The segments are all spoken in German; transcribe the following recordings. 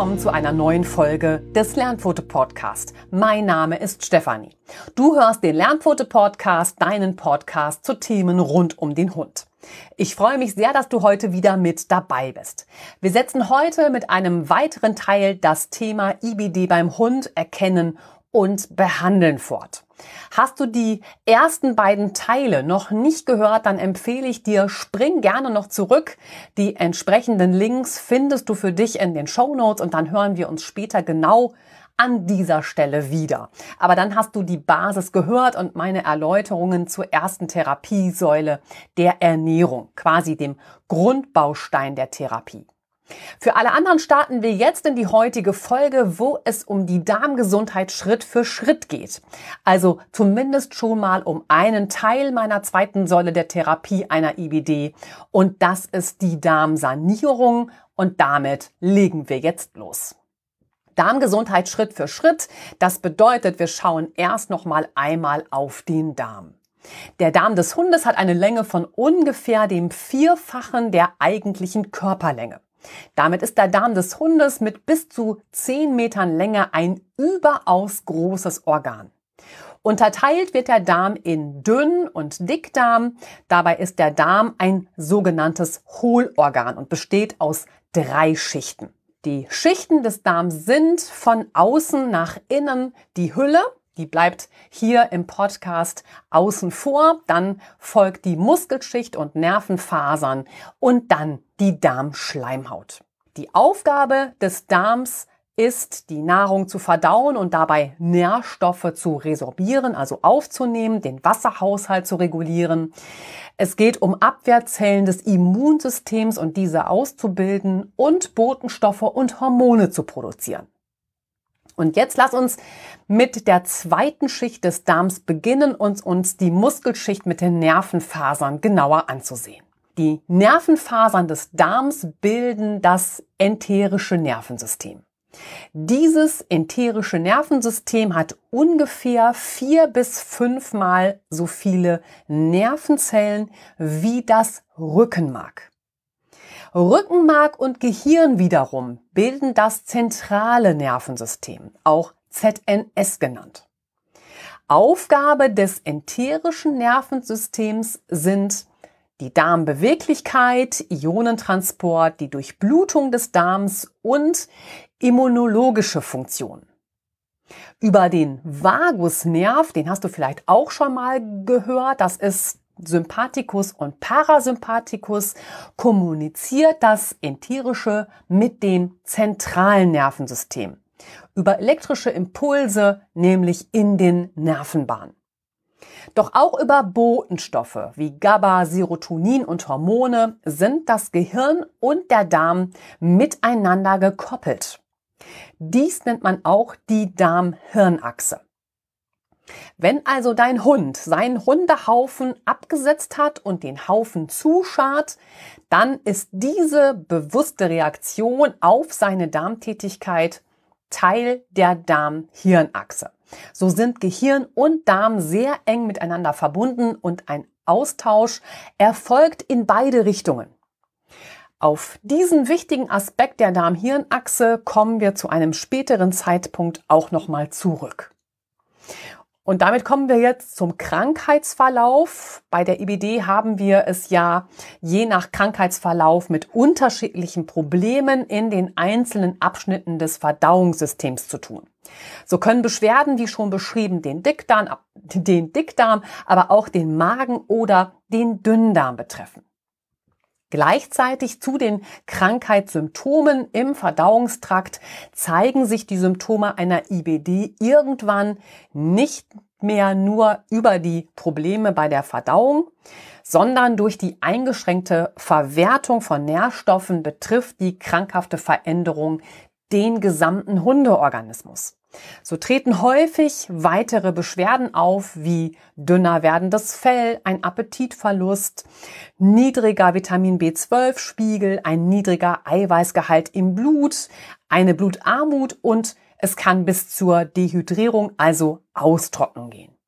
willkommen zu einer neuen Folge des Lernpfote Podcast. Mein Name ist Stefanie. Du hörst den Lernpfote Podcast, deinen Podcast zu Themen rund um den Hund. Ich freue mich sehr, dass du heute wieder mit dabei bist. Wir setzen heute mit einem weiteren Teil das Thema IBD beim Hund erkennen und behandeln fort. Hast du die ersten beiden Teile noch nicht gehört, dann empfehle ich dir, spring gerne noch zurück. Die entsprechenden Links findest du für dich in den Show Notes und dann hören wir uns später genau an dieser Stelle wieder. Aber dann hast du die Basis gehört und meine Erläuterungen zur ersten Therapiesäule der Ernährung, quasi dem Grundbaustein der Therapie. Für alle anderen starten wir jetzt in die heutige Folge, wo es um die Darmgesundheit Schritt für Schritt geht. Also zumindest schon mal um einen Teil meiner zweiten Säule der Therapie einer IBD und das ist die Darmsanierung und damit legen wir jetzt los. Darmgesundheit Schritt für Schritt, das bedeutet, wir schauen erst noch mal einmal auf den Darm. Der Darm des Hundes hat eine Länge von ungefähr dem Vierfachen der eigentlichen Körperlänge. Damit ist der Darm des Hundes mit bis zu 10 Metern Länge ein überaus großes Organ. Unterteilt wird der Darm in Dünn- und Dickdarm. Dabei ist der Darm ein sogenanntes Hohlorgan und besteht aus drei Schichten. Die Schichten des Darms sind von außen nach innen die Hülle, die bleibt hier im Podcast außen vor. Dann folgt die Muskelschicht und Nervenfasern und dann die Darmschleimhaut. Die Aufgabe des Darms ist, die Nahrung zu verdauen und dabei Nährstoffe zu resorbieren, also aufzunehmen, den Wasserhaushalt zu regulieren. Es geht um Abwehrzellen des Immunsystems und diese auszubilden und Botenstoffe und Hormone zu produzieren. Und jetzt lass uns mit der zweiten Schicht des Darms beginnen und uns die Muskelschicht mit den Nervenfasern genauer anzusehen. Die Nervenfasern des Darms bilden das enterische Nervensystem. Dieses enterische Nervensystem hat ungefähr vier bis fünfmal so viele Nervenzellen wie das Rückenmark. Rückenmark und Gehirn wiederum bilden das zentrale Nervensystem, auch ZNS genannt. Aufgabe des enterischen Nervensystems sind die Darmbeweglichkeit, Ionentransport, die Durchblutung des Darms und immunologische Funktionen. Über den Vagusnerv, den hast du vielleicht auch schon mal gehört, das ist Sympathikus und Parasympathikus kommuniziert das Enterische mit dem zentralen Nervensystem über elektrische Impulse, nämlich in den Nervenbahnen. Doch auch über Botenstoffe wie GABA, Serotonin und Hormone sind das Gehirn und der Darm miteinander gekoppelt. Dies nennt man auch die Darm-Hirn-Achse. Wenn also dein Hund seinen Hundehaufen abgesetzt hat und den Haufen zuschart, dann ist diese bewusste Reaktion auf seine Darmtätigkeit Teil der Darm-Hirn-Achse. So sind Gehirn und Darm sehr eng miteinander verbunden und ein Austausch erfolgt in beide Richtungen. Auf diesen wichtigen Aspekt der Darm-Hirn-Achse kommen wir zu einem späteren Zeitpunkt auch nochmal zurück. Und damit kommen wir jetzt zum Krankheitsverlauf. Bei der IBD haben wir es ja je nach Krankheitsverlauf mit unterschiedlichen Problemen in den einzelnen Abschnitten des Verdauungssystems zu tun. So können Beschwerden, wie schon beschrieben, den Dickdarm, den Dickdarm, aber auch den Magen oder den Dünndarm betreffen. Gleichzeitig zu den Krankheitssymptomen im Verdauungstrakt zeigen sich die Symptome einer IBD irgendwann nicht mehr nur über die Probleme bei der Verdauung, sondern durch die eingeschränkte Verwertung von Nährstoffen betrifft die krankhafte Veränderung den gesamten Hundeorganismus. So treten häufig weitere Beschwerden auf, wie dünner werdendes Fell, ein Appetitverlust, niedriger Vitamin B12-Spiegel, ein niedriger Eiweißgehalt im Blut, eine Blutarmut und es kann bis zur Dehydrierung, also Austrocknung gehen.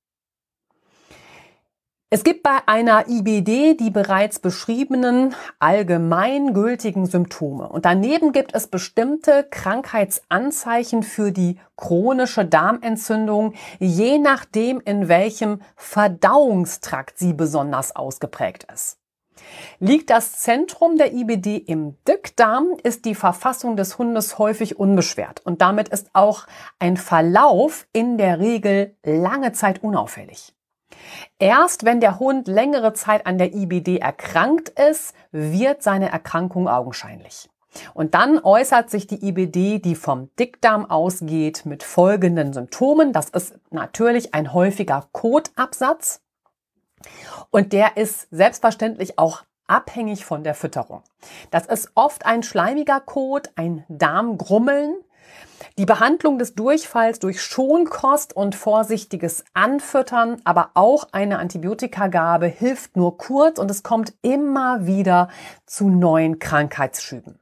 Es gibt bei einer IBD die bereits beschriebenen allgemeingültigen Symptome und daneben gibt es bestimmte Krankheitsanzeichen für die chronische Darmentzündung, je nachdem in welchem Verdauungstrakt sie besonders ausgeprägt ist. Liegt das Zentrum der IBD im Dickdarm, ist die Verfassung des Hundes häufig unbeschwert und damit ist auch ein Verlauf in der Regel lange Zeit unauffällig. Erst wenn der Hund längere Zeit an der IBD erkrankt ist, wird seine Erkrankung augenscheinlich. Und dann äußert sich die IBD, die vom Dickdarm ausgeht, mit folgenden Symptomen. Das ist natürlich ein häufiger Kotabsatz. Und der ist selbstverständlich auch abhängig von der Fütterung. Das ist oft ein schleimiger Kot, ein Darmgrummeln, die Behandlung des Durchfalls durch Schonkost und vorsichtiges Anfüttern, aber auch eine Antibiotikagabe hilft nur kurz und es kommt immer wieder zu neuen Krankheitsschüben.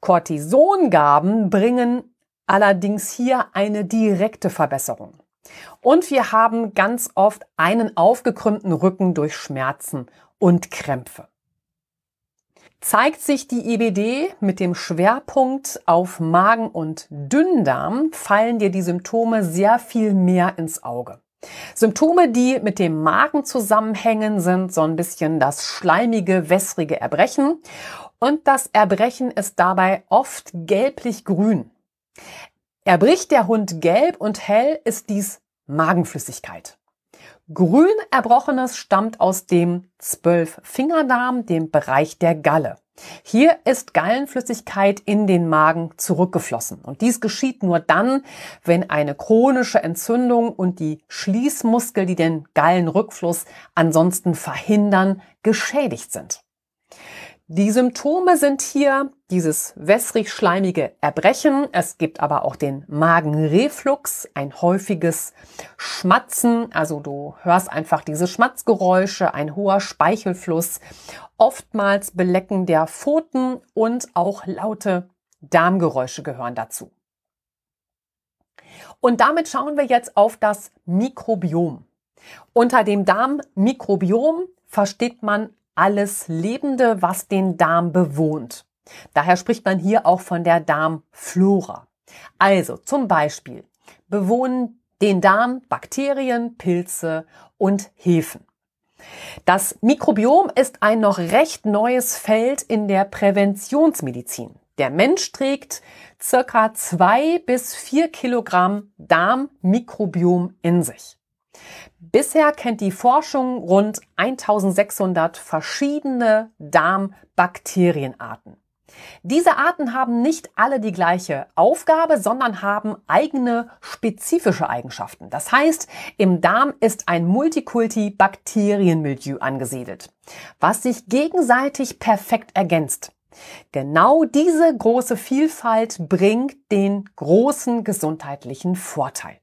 Cortisongaben bringen allerdings hier eine direkte Verbesserung. Und wir haben ganz oft einen aufgekrümmten Rücken durch Schmerzen und Krämpfe. Zeigt sich die IBD mit dem Schwerpunkt auf Magen und Dünndarm, fallen dir die Symptome sehr viel mehr ins Auge. Symptome, die mit dem Magen zusammenhängen, sind so ein bisschen das schleimige, wässrige Erbrechen. Und das Erbrechen ist dabei oft gelblich-grün. Erbricht der Hund gelb und hell, ist dies Magenflüssigkeit. Grün Erbrochenes stammt aus dem Zwölffingerdarm, dem Bereich der Galle. Hier ist Gallenflüssigkeit in den Magen zurückgeflossen. Und dies geschieht nur dann, wenn eine chronische Entzündung und die Schließmuskel, die den Gallenrückfluss ansonsten verhindern, geschädigt sind. Die Symptome sind hier dieses wässrig-schleimige Erbrechen. Es gibt aber auch den Magenreflux, ein häufiges Schmatzen. Also du hörst einfach diese Schmatzgeräusche, ein hoher Speichelfluss, oftmals Belecken der Pfoten und auch laute Darmgeräusche gehören dazu. Und damit schauen wir jetzt auf das Mikrobiom. Unter dem Darmmikrobiom versteht man alles Lebende, was den Darm bewohnt. Daher spricht man hier auch von der Darmflora. Also zum Beispiel bewohnen den Darm Bakterien, Pilze und Hefen. Das Mikrobiom ist ein noch recht neues Feld in der Präventionsmedizin. Der Mensch trägt circa zwei bis vier Kilogramm Darmmikrobiom in sich. Bisher kennt die Forschung rund 1600 verschiedene Darmbakterienarten. Diese Arten haben nicht alle die gleiche Aufgabe, sondern haben eigene spezifische Eigenschaften. Das heißt, im Darm ist ein Multikulti-Bakterienmilieu angesiedelt, was sich gegenseitig perfekt ergänzt. Genau diese große Vielfalt bringt den großen gesundheitlichen Vorteil.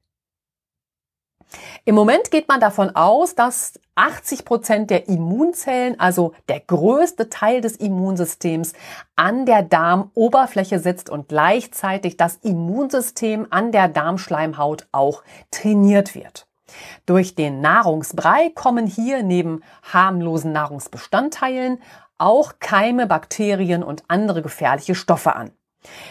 Im Moment geht man davon aus, dass 80 Prozent der Immunzellen, also der größte Teil des Immunsystems, an der Darmoberfläche sitzt und gleichzeitig das Immunsystem an der Darmschleimhaut auch trainiert wird. Durch den Nahrungsbrei kommen hier neben harmlosen Nahrungsbestandteilen auch Keime, Bakterien und andere gefährliche Stoffe an.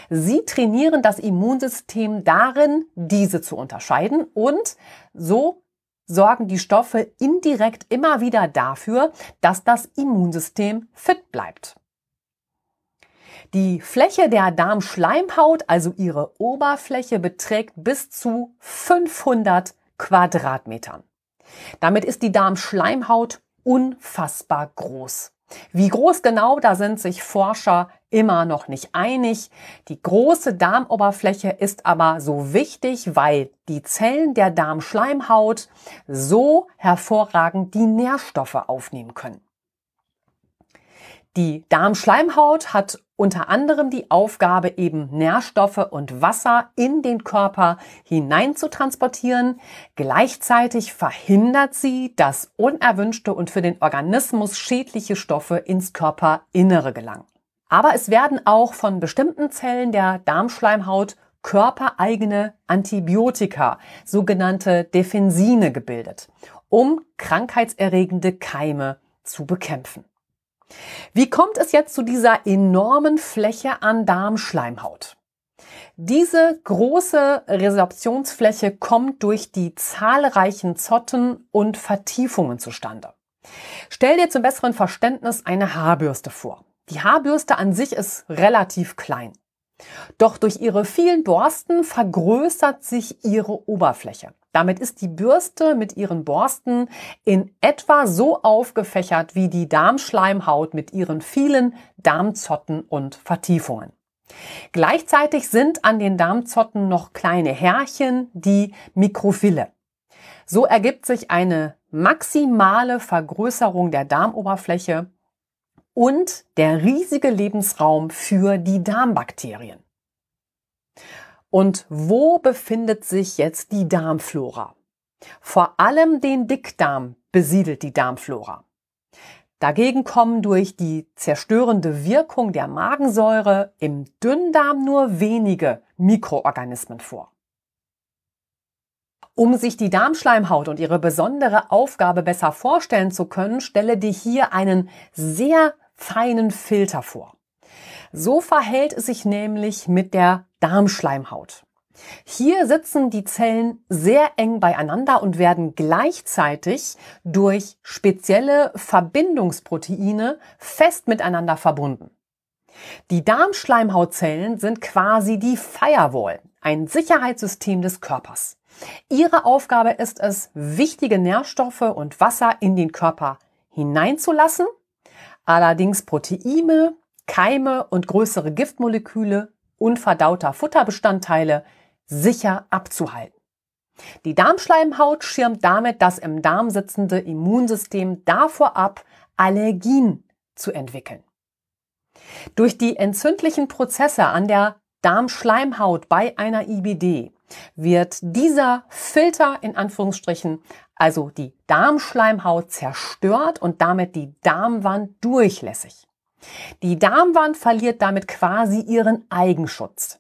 Sie trainieren das Immunsystem darin, diese zu unterscheiden und so sorgen die Stoffe indirekt immer wieder dafür, dass das Immunsystem fit bleibt. Die Fläche der Darmschleimhaut, also ihre Oberfläche, beträgt bis zu 500 Quadratmetern. Damit ist die Darmschleimhaut unfassbar groß. Wie groß genau, da sind sich Forscher immer noch nicht einig. Die große Darmoberfläche ist aber so wichtig, weil die Zellen der Darmschleimhaut so hervorragend die Nährstoffe aufnehmen können. Die Darmschleimhaut hat unter anderem die Aufgabe, eben Nährstoffe und Wasser in den Körper hinein zu transportieren. Gleichzeitig verhindert sie, dass unerwünschte und für den Organismus schädliche Stoffe ins Körperinnere gelangen. Aber es werden auch von bestimmten Zellen der Darmschleimhaut körpereigene Antibiotika, sogenannte Defensine gebildet. um krankheitserregende Keime zu bekämpfen. Wie kommt es jetzt zu dieser enormen Fläche an Darmschleimhaut? Diese große Resorptionsfläche kommt durch die zahlreichen Zotten und Vertiefungen zustande. Stell dir zum besseren Verständnis eine Haarbürste vor. Die Haarbürste an sich ist relativ klein. Doch durch ihre vielen Borsten vergrößert sich ihre Oberfläche. Damit ist die Bürste mit ihren Borsten in etwa so aufgefächert wie die Darmschleimhaut mit ihren vielen Darmzotten und Vertiefungen. Gleichzeitig sind an den Darmzotten noch kleine Härchen, die Mikrophille. So ergibt sich eine maximale Vergrößerung der Darmoberfläche und der riesige Lebensraum für die Darmbakterien. Und wo befindet sich jetzt die Darmflora? Vor allem den Dickdarm besiedelt die Darmflora. Dagegen kommen durch die zerstörende Wirkung der Magensäure im Dünndarm nur wenige Mikroorganismen vor. Um sich die Darmschleimhaut und ihre besondere Aufgabe besser vorstellen zu können, stelle dir hier einen sehr feinen Filter vor. So verhält es sich nämlich mit der Darmschleimhaut. Hier sitzen die Zellen sehr eng beieinander und werden gleichzeitig durch spezielle Verbindungsproteine fest miteinander verbunden. Die Darmschleimhautzellen sind quasi die Firewall, ein Sicherheitssystem des Körpers. Ihre Aufgabe ist es, wichtige Nährstoffe und Wasser in den Körper hineinzulassen, allerdings Proteine, Keime und größere Giftmoleküle unverdauter Futterbestandteile sicher abzuhalten. Die Darmschleimhaut schirmt damit das im Darm sitzende Immunsystem davor ab, Allergien zu entwickeln. Durch die entzündlichen Prozesse an der Darmschleimhaut bei einer IBD wird dieser Filter in Anführungsstrichen, also die Darmschleimhaut zerstört und damit die Darmwand durchlässig. Die Darmwand verliert damit quasi ihren Eigenschutz.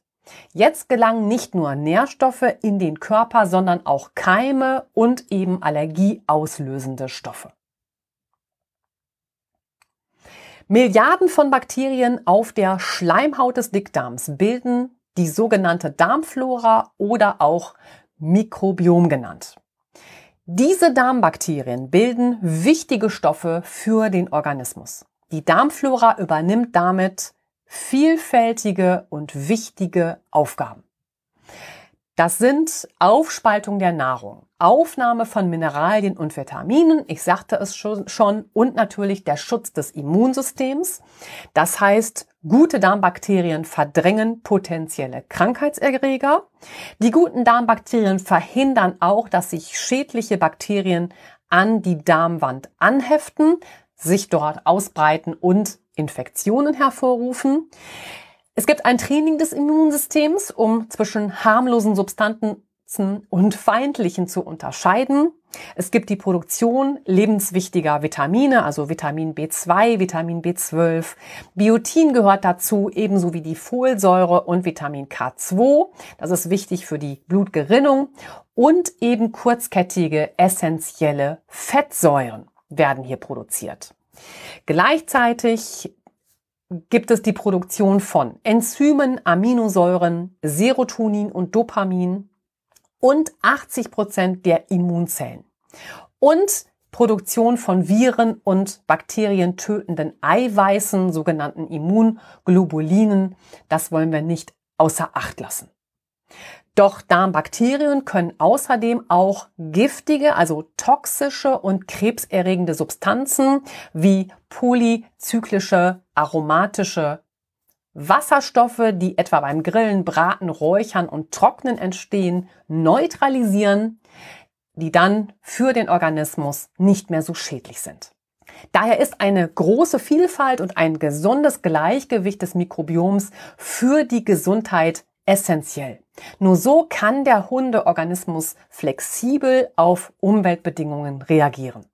Jetzt gelangen nicht nur Nährstoffe in den Körper, sondern auch Keime und eben allergieauslösende Stoffe. Milliarden von Bakterien auf der Schleimhaut des Dickdarms bilden die sogenannte Darmflora oder auch Mikrobiom genannt. Diese Darmbakterien bilden wichtige Stoffe für den Organismus. Die Darmflora übernimmt damit vielfältige und wichtige Aufgaben. Das sind Aufspaltung der Nahrung, Aufnahme von Mineralien und Vitaminen, ich sagte es schon, und natürlich der Schutz des Immunsystems. Das heißt, gute Darmbakterien verdrängen potenzielle Krankheitserreger. Die guten Darmbakterien verhindern auch, dass sich schädliche Bakterien an die Darmwand anheften, sich dort ausbreiten und Infektionen hervorrufen. Es gibt ein Training des Immunsystems, um zwischen harmlosen Substanzen und feindlichen zu unterscheiden. Es gibt die Produktion lebenswichtiger Vitamine, also Vitamin B2, Vitamin B12. Biotin gehört dazu, ebenso wie die Folsäure und Vitamin K2. Das ist wichtig für die Blutgerinnung. Und eben kurzkettige essentielle Fettsäuren werden hier produziert. Gleichzeitig gibt es die Produktion von Enzymen, Aminosäuren, Serotonin und Dopamin und 80 Prozent der Immunzellen. Und Produktion von Viren und Bakterien tötenden Eiweißen, sogenannten Immunglobulinen. Das wollen wir nicht außer Acht lassen. Doch Darmbakterien können außerdem auch giftige, also toxische und krebserregende Substanzen wie polyzyklische aromatische Wasserstoffe, die etwa beim Grillen, Braten, Räuchern und Trocknen entstehen, neutralisieren, die dann für den Organismus nicht mehr so schädlich sind. Daher ist eine große Vielfalt und ein gesundes Gleichgewicht des Mikrobioms für die Gesundheit essentiell. Nur so kann der Hundeorganismus flexibel auf Umweltbedingungen reagieren.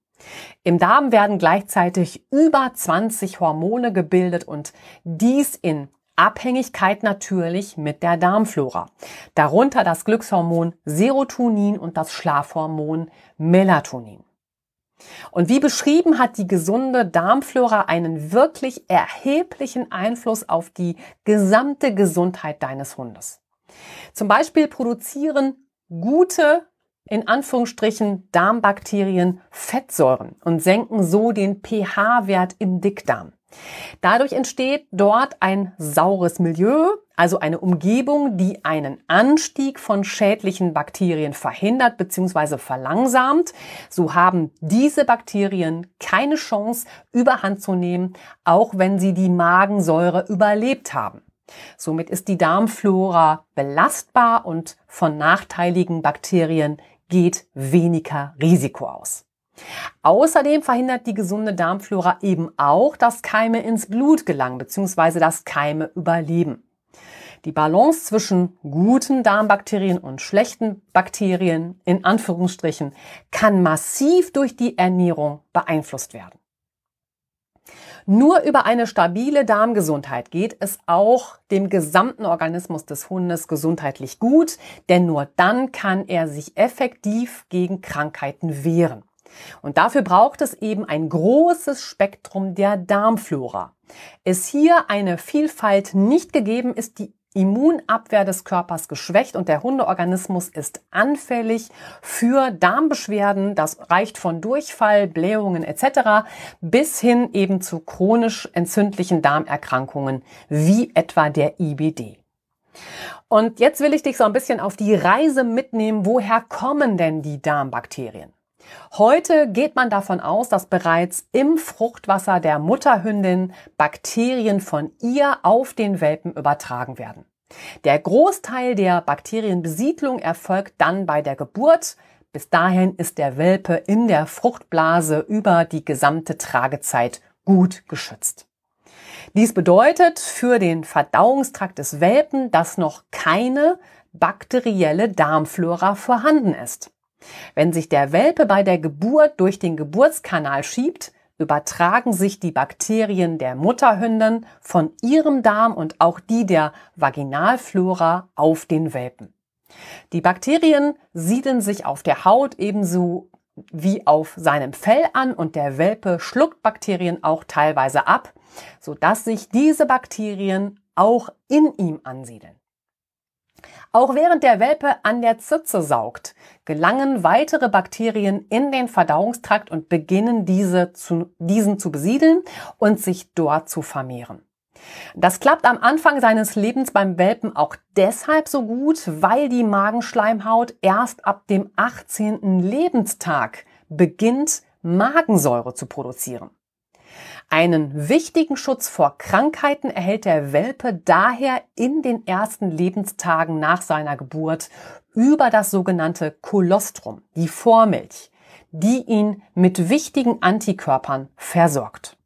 Im Darm werden gleichzeitig über 20 Hormone gebildet und dies in Abhängigkeit natürlich mit der Darmflora. Darunter das Glückshormon Serotonin und das Schlafhormon Melatonin. Und wie beschrieben hat die gesunde Darmflora einen wirklich erheblichen Einfluss auf die gesamte Gesundheit deines Hundes. Zum Beispiel produzieren gute, in Anführungsstrichen, Darmbakterien Fettsäuren und senken so den pH-Wert im Dickdarm. Dadurch entsteht dort ein saures Milieu, also eine Umgebung, die einen Anstieg von schädlichen Bakterien verhindert bzw. verlangsamt. So haben diese Bakterien keine Chance, überhand zu nehmen, auch wenn sie die Magensäure überlebt haben. Somit ist die Darmflora belastbar und von nachteiligen Bakterien geht weniger Risiko aus. Außerdem verhindert die gesunde Darmflora eben auch, dass Keime ins Blut gelangen bzw. dass Keime überleben. Die Balance zwischen guten Darmbakterien und schlechten Bakterien in Anführungsstrichen kann massiv durch die Ernährung beeinflusst werden. Nur über eine stabile Darmgesundheit geht es auch dem gesamten Organismus des Hundes gesundheitlich gut, denn nur dann kann er sich effektiv gegen Krankheiten wehren. Und dafür braucht es eben ein großes Spektrum der Darmflora. Ist hier eine Vielfalt nicht gegeben, ist die Immunabwehr des Körpers geschwächt und der Hundeorganismus ist anfällig für Darmbeschwerden. Das reicht von Durchfall, Blähungen etc. bis hin eben zu chronisch entzündlichen Darmerkrankungen wie etwa der IBD. Und jetzt will ich dich so ein bisschen auf die Reise mitnehmen. Woher kommen denn die Darmbakterien? Heute geht man davon aus, dass bereits im Fruchtwasser der Mutterhündin Bakterien von ihr auf den Welpen übertragen werden. Der Großteil der Bakterienbesiedlung erfolgt dann bei der Geburt. Bis dahin ist der Welpe in der Fruchtblase über die gesamte Tragezeit gut geschützt. Dies bedeutet für den Verdauungstrakt des Welpen, dass noch keine bakterielle Darmflora vorhanden ist. Wenn sich der Welpe bei der Geburt durch den Geburtskanal schiebt, übertragen sich die Bakterien der Mutterhündin von ihrem Darm und auch die der Vaginalflora auf den Welpen. Die Bakterien siedeln sich auf der Haut ebenso wie auf seinem Fell an und der Welpe schluckt Bakterien auch teilweise ab, sodass sich diese Bakterien auch in ihm ansiedeln. Auch während der Welpe an der Zitze saugt, gelangen weitere Bakterien in den Verdauungstrakt und beginnen diese zu, diesen zu besiedeln und sich dort zu vermehren. Das klappt am Anfang seines Lebens beim Welpen auch deshalb so gut, weil die Magenschleimhaut erst ab dem 18. Lebenstag beginnt, Magensäure zu produzieren. Einen wichtigen Schutz vor Krankheiten erhält der Welpe daher in den ersten Lebenstagen nach seiner Geburt über das sogenannte Kolostrum, die Vormilch, die ihn mit wichtigen Antikörpern versorgt.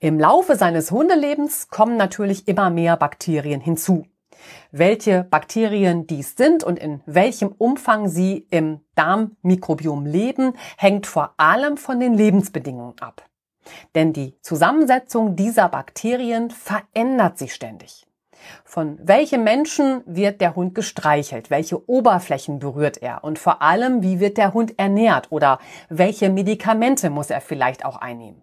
Im Laufe seines Hundelebens kommen natürlich immer mehr Bakterien hinzu. Welche Bakterien dies sind und in welchem Umfang sie im Darmmikrobiom leben, hängt vor allem von den Lebensbedingungen ab. Denn die Zusammensetzung dieser Bakterien verändert sich ständig. Von welchem Menschen wird der Hund gestreichelt? Welche Oberflächen berührt er? Und vor allem, wie wird der Hund ernährt? Oder welche Medikamente muss er vielleicht auch einnehmen?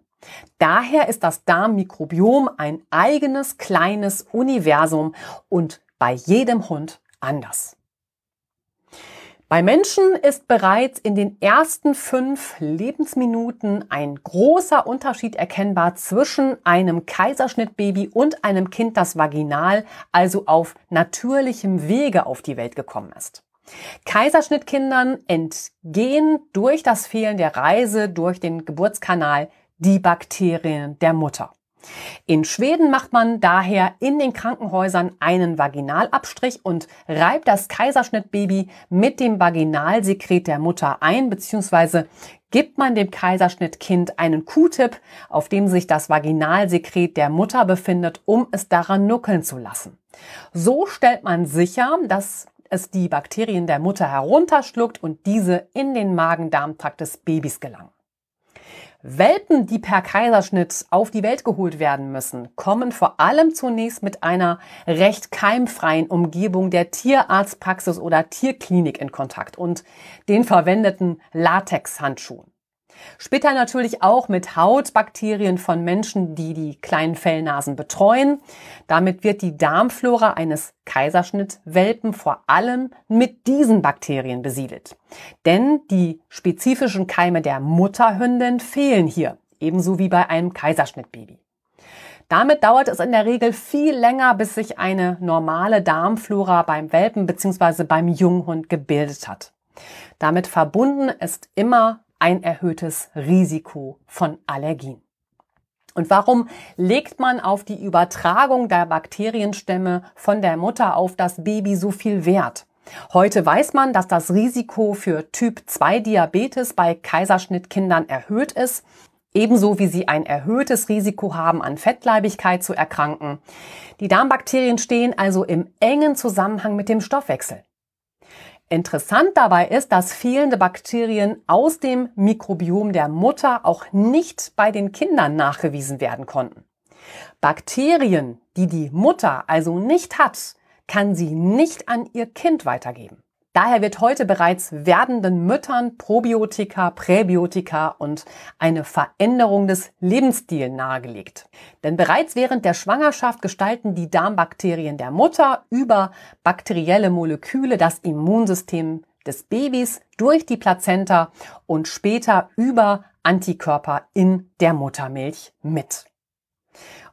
Daher ist das Darmmikrobiom ein eigenes kleines Universum und bei jedem Hund anders. Bei Menschen ist bereits in den ersten fünf Lebensminuten ein großer Unterschied erkennbar zwischen einem Kaiserschnittbaby und einem Kind, das vaginal, also auf natürlichem Wege auf die Welt gekommen ist. Kaiserschnittkindern entgehen durch das Fehlen der Reise durch den Geburtskanal die Bakterien der Mutter. In Schweden macht man daher in den Krankenhäusern einen Vaginalabstrich und reibt das Kaiserschnittbaby mit dem Vaginalsekret der Mutter ein, beziehungsweise gibt man dem Kaiserschnittkind einen Q-Tip, auf dem sich das Vaginalsekret der Mutter befindet, um es daran nuckeln zu lassen. So stellt man sicher, dass es die Bakterien der Mutter herunterschluckt und diese in den Magen-Darm-Trakt des Babys gelangen. Welpen, die per Kaiserschnitt auf die Welt geholt werden müssen, kommen vor allem zunächst mit einer recht keimfreien Umgebung der Tierarztpraxis oder Tierklinik in Kontakt und den verwendeten Latexhandschuhen. Später natürlich auch mit Hautbakterien von Menschen, die die kleinen Fellnasen betreuen. Damit wird die Darmflora eines Kaiserschnittwelpen vor allem mit diesen Bakterien besiedelt. Denn die spezifischen Keime der Mutterhündin fehlen hier, ebenso wie bei einem Kaiserschnittbaby. Damit dauert es in der Regel viel länger, bis sich eine normale Darmflora beim Welpen bzw. beim Junghund gebildet hat. Damit verbunden ist immer ein erhöhtes Risiko von Allergien. Und warum legt man auf die Übertragung der Bakterienstämme von der Mutter auf das Baby so viel Wert? Heute weiß man, dass das Risiko für Typ 2 Diabetes bei Kaiserschnittkindern erhöht ist, ebenso wie sie ein erhöhtes Risiko haben, an Fettleibigkeit zu erkranken. Die Darmbakterien stehen also im engen Zusammenhang mit dem Stoffwechsel. Interessant dabei ist, dass fehlende Bakterien aus dem Mikrobiom der Mutter auch nicht bei den Kindern nachgewiesen werden konnten. Bakterien, die die Mutter also nicht hat, kann sie nicht an ihr Kind weitergeben. Daher wird heute bereits werdenden Müttern Probiotika, Präbiotika und eine Veränderung des Lebensstils nahegelegt. Denn bereits während der Schwangerschaft gestalten die Darmbakterien der Mutter über bakterielle Moleküle das Immunsystem des Babys durch die Plazenta und später über Antikörper in der Muttermilch mit.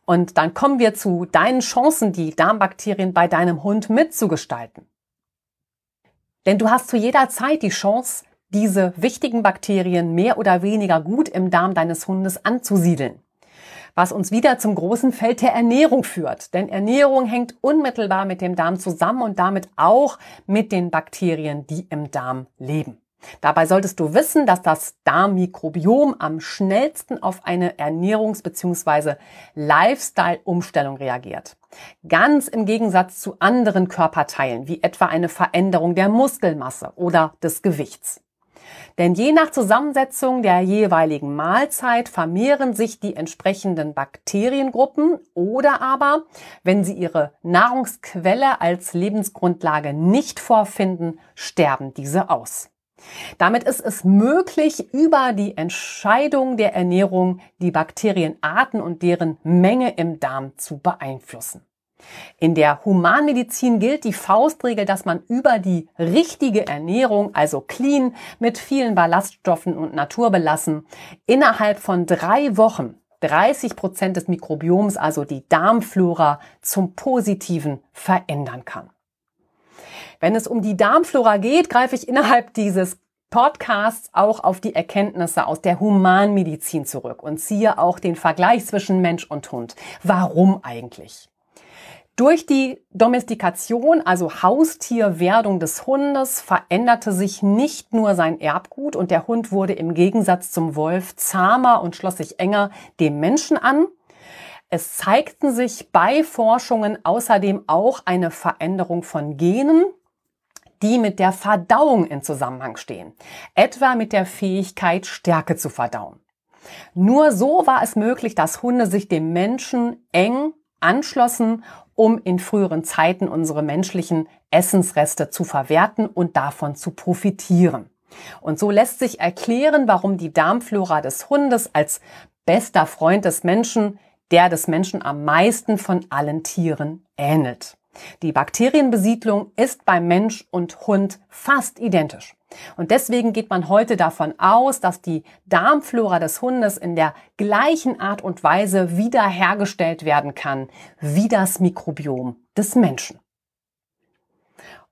Und dann kommen wir zu deinen Chancen, die Darmbakterien bei deinem Hund mitzugestalten. Denn du hast zu jeder Zeit die Chance, diese wichtigen Bakterien mehr oder weniger gut im Darm deines Hundes anzusiedeln. Was uns wieder zum großen Feld der Ernährung führt. Denn Ernährung hängt unmittelbar mit dem Darm zusammen und damit auch mit den Bakterien, die im Darm leben. Dabei solltest du wissen, dass das Darmmikrobiom am schnellsten auf eine Ernährungs- bzw. Lifestyle-Umstellung reagiert. Ganz im Gegensatz zu anderen Körperteilen, wie etwa eine Veränderung der Muskelmasse oder des Gewichts. Denn je nach Zusammensetzung der jeweiligen Mahlzeit vermehren sich die entsprechenden Bakteriengruppen oder aber, wenn sie ihre Nahrungsquelle als Lebensgrundlage nicht vorfinden, sterben diese aus. Damit ist es möglich, über die Entscheidung der Ernährung die Bakterienarten und deren Menge im Darm zu beeinflussen. In der Humanmedizin gilt die Faustregel, dass man über die richtige Ernährung, also clean, mit vielen Ballaststoffen und naturbelassen, innerhalb von drei Wochen 30 Prozent des Mikrobioms, also die Darmflora, zum Positiven verändern kann. Wenn es um die Darmflora geht, greife ich innerhalb dieses Podcasts auch auf die Erkenntnisse aus der Humanmedizin zurück und ziehe auch den Vergleich zwischen Mensch und Hund. Warum eigentlich? Durch die Domestikation, also Haustierwerdung des Hundes, veränderte sich nicht nur sein Erbgut und der Hund wurde im Gegensatz zum Wolf zahmer und schloss sich enger dem Menschen an. Es zeigten sich bei Forschungen außerdem auch eine Veränderung von Genen, die mit der Verdauung in Zusammenhang stehen, etwa mit der Fähigkeit, Stärke zu verdauen. Nur so war es möglich, dass Hunde sich dem Menschen eng anschlossen, um in früheren Zeiten unsere menschlichen Essensreste zu verwerten und davon zu profitieren. Und so lässt sich erklären, warum die Darmflora des Hundes als bester Freund des Menschen der des Menschen am meisten von allen Tieren ähnelt. Die Bakterienbesiedlung ist beim Mensch und Hund fast identisch. Und deswegen geht man heute davon aus, dass die Darmflora des Hundes in der gleichen Art und Weise wiederhergestellt werden kann wie das Mikrobiom des Menschen.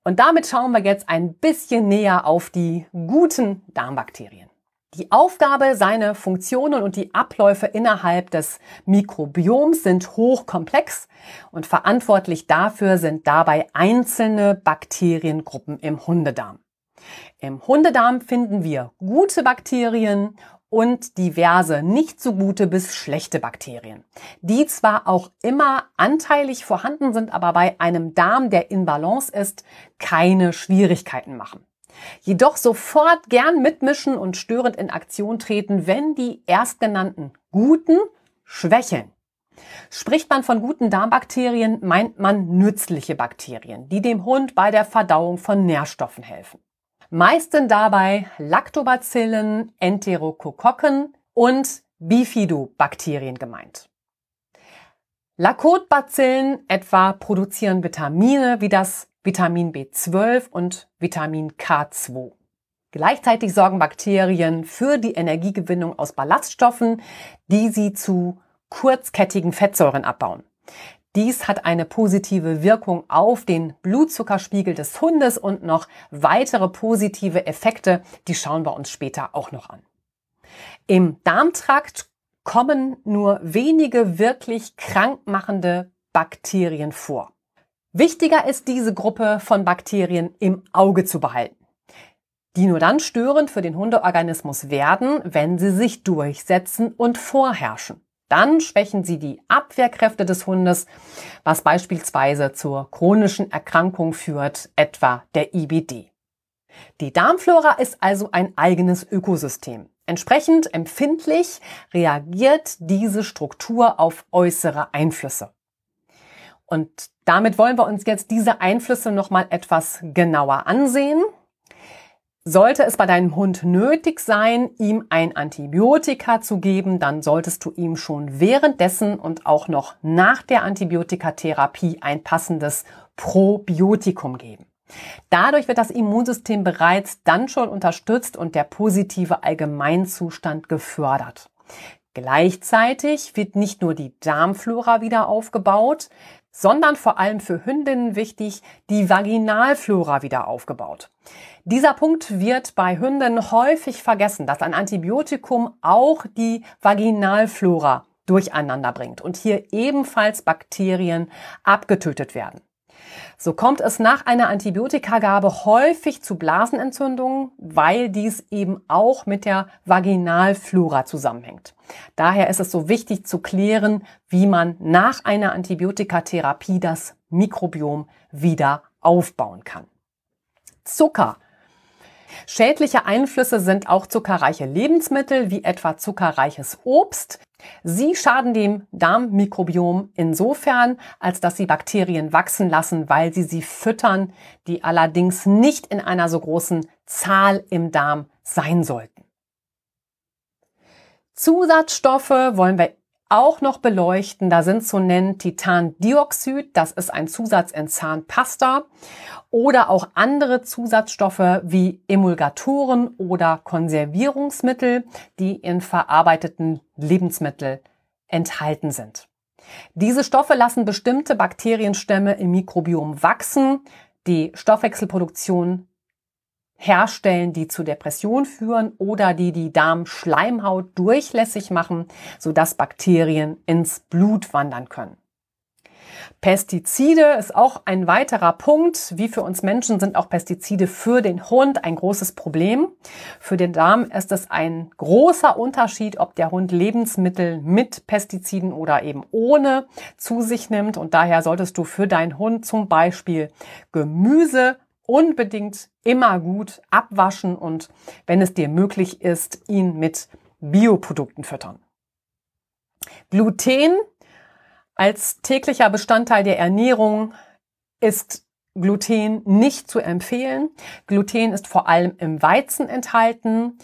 Und damit schauen wir jetzt ein bisschen näher auf die guten Darmbakterien. Die Aufgabe, seine Funktionen und die Abläufe innerhalb des Mikrobioms sind hochkomplex und verantwortlich dafür sind dabei einzelne Bakteriengruppen im Hundedarm. Im Hundedarm finden wir gute Bakterien und diverse nicht so gute bis schlechte Bakterien, die zwar auch immer anteilig vorhanden sind, aber bei einem Darm, der in Balance ist, keine Schwierigkeiten machen. Jedoch sofort gern mitmischen und störend in Aktion treten, wenn die erstgenannten guten schwächeln. Spricht man von guten Darmbakterien, meint man nützliche Bakterien, die dem Hund bei der Verdauung von Nährstoffen helfen. Meist sind dabei Lactobacillen, Enterokokokken und Bifidobakterien gemeint. Lakotbacillen etwa produzieren Vitamine wie das Vitamin B12 und Vitamin K2. Gleichzeitig sorgen Bakterien für die Energiegewinnung aus Ballaststoffen, die sie zu kurzkettigen Fettsäuren abbauen. Dies hat eine positive Wirkung auf den Blutzuckerspiegel des Hundes und noch weitere positive Effekte, die schauen wir uns später auch noch an. Im Darmtrakt kommen nur wenige wirklich krankmachende Bakterien vor. Wichtiger ist diese Gruppe von Bakterien im Auge zu behalten, die nur dann störend für den Hundeorganismus werden, wenn sie sich durchsetzen und vorherrschen. Dann schwächen sie die Abwehrkräfte des Hundes, was beispielsweise zur chronischen Erkrankung führt, etwa der IBD. Die Darmflora ist also ein eigenes Ökosystem. Entsprechend empfindlich reagiert diese Struktur auf äußere Einflüsse. Und damit wollen wir uns jetzt diese Einflüsse nochmal etwas genauer ansehen. Sollte es bei deinem Hund nötig sein, ihm ein Antibiotika zu geben, dann solltest du ihm schon währenddessen und auch noch nach der Antibiotikatherapie ein passendes Probiotikum geben. Dadurch wird das Immunsystem bereits dann schon unterstützt und der positive Allgemeinzustand gefördert. Gleichzeitig wird nicht nur die Darmflora wieder aufgebaut, sondern vor allem für Hündinnen wichtig, die Vaginalflora wieder aufgebaut. Dieser Punkt wird bei Hündinnen häufig vergessen, dass ein Antibiotikum auch die Vaginalflora durcheinander bringt und hier ebenfalls Bakterien abgetötet werden. So kommt es nach einer Antibiotikagabe häufig zu Blasenentzündungen, weil dies eben auch mit der Vaginalflora zusammenhängt. Daher ist es so wichtig zu klären, wie man nach einer Antibiotikatherapie das Mikrobiom wieder aufbauen kann. Zucker Schädliche Einflüsse sind auch zuckerreiche Lebensmittel wie etwa zuckerreiches Obst. Sie schaden dem Darmmikrobiom insofern, als dass sie Bakterien wachsen lassen, weil sie sie füttern, die allerdings nicht in einer so großen Zahl im Darm sein sollten. Zusatzstoffe wollen wir auch noch beleuchten. Da sind zu nennen Titandioxid, das ist ein Zusatz in Zahnpasta oder auch andere Zusatzstoffe wie Emulgatoren oder Konservierungsmittel, die in verarbeiteten Lebensmitteln enthalten sind. Diese Stoffe lassen bestimmte Bakterienstämme im Mikrobiom wachsen, die Stoffwechselproduktion herstellen, die zu Depression führen oder die die Darmschleimhaut durchlässig machen, sodass Bakterien ins Blut wandern können. Pestizide ist auch ein weiterer Punkt. Wie für uns Menschen sind auch Pestizide für den Hund ein großes Problem. Für den Darm ist es ein großer Unterschied, ob der Hund Lebensmittel mit Pestiziden oder eben ohne zu sich nimmt. Und daher solltest du für deinen Hund zum Beispiel Gemüse unbedingt immer gut abwaschen und wenn es dir möglich ist, ihn mit Bioprodukten füttern. Gluten als täglicher Bestandteil der Ernährung ist Gluten nicht zu empfehlen. Gluten ist vor allem im Weizen enthalten.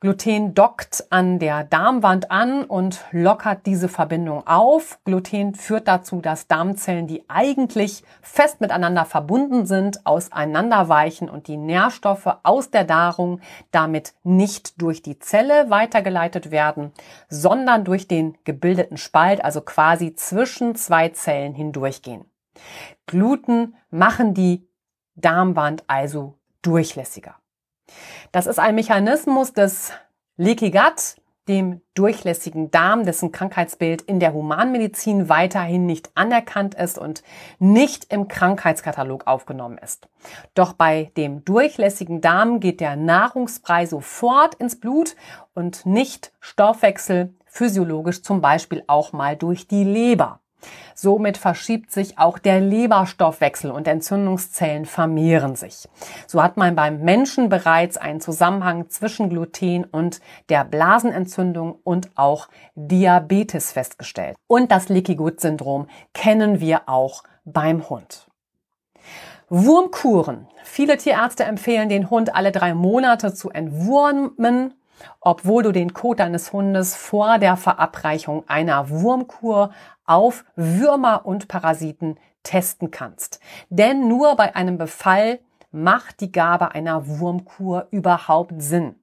Gluten dockt an der Darmwand an und lockert diese Verbindung auf. Gluten führt dazu, dass Darmzellen, die eigentlich fest miteinander verbunden sind, auseinanderweichen und die Nährstoffe aus der Nahrung damit nicht durch die Zelle weitergeleitet werden, sondern durch den gebildeten Spalt, also quasi zwischen zwei Zellen hindurchgehen. Gluten machen die Darmwand also durchlässiger. Das ist ein Mechanismus des Leaky Gut, dem durchlässigen Darm, dessen Krankheitsbild in der Humanmedizin weiterhin nicht anerkannt ist und nicht im Krankheitskatalog aufgenommen ist. Doch bei dem durchlässigen Darm geht der Nahrungsbrei sofort ins Blut und nicht Stoffwechsel physiologisch zum Beispiel auch mal durch die Leber. Somit verschiebt sich auch der Leberstoffwechsel und Entzündungszellen vermehren sich. So hat man beim Menschen bereits einen Zusammenhang zwischen Gluten und der Blasenentzündung und auch Diabetes festgestellt. Und das Leaky Gut Syndrom kennen wir auch beim Hund. Wurmkuren. Viele Tierärzte empfehlen den Hund alle drei Monate zu entwurmen obwohl du den Kot deines Hundes vor der Verabreichung einer Wurmkur auf Würmer und Parasiten testen kannst. Denn nur bei einem Befall macht die Gabe einer Wurmkur überhaupt Sinn.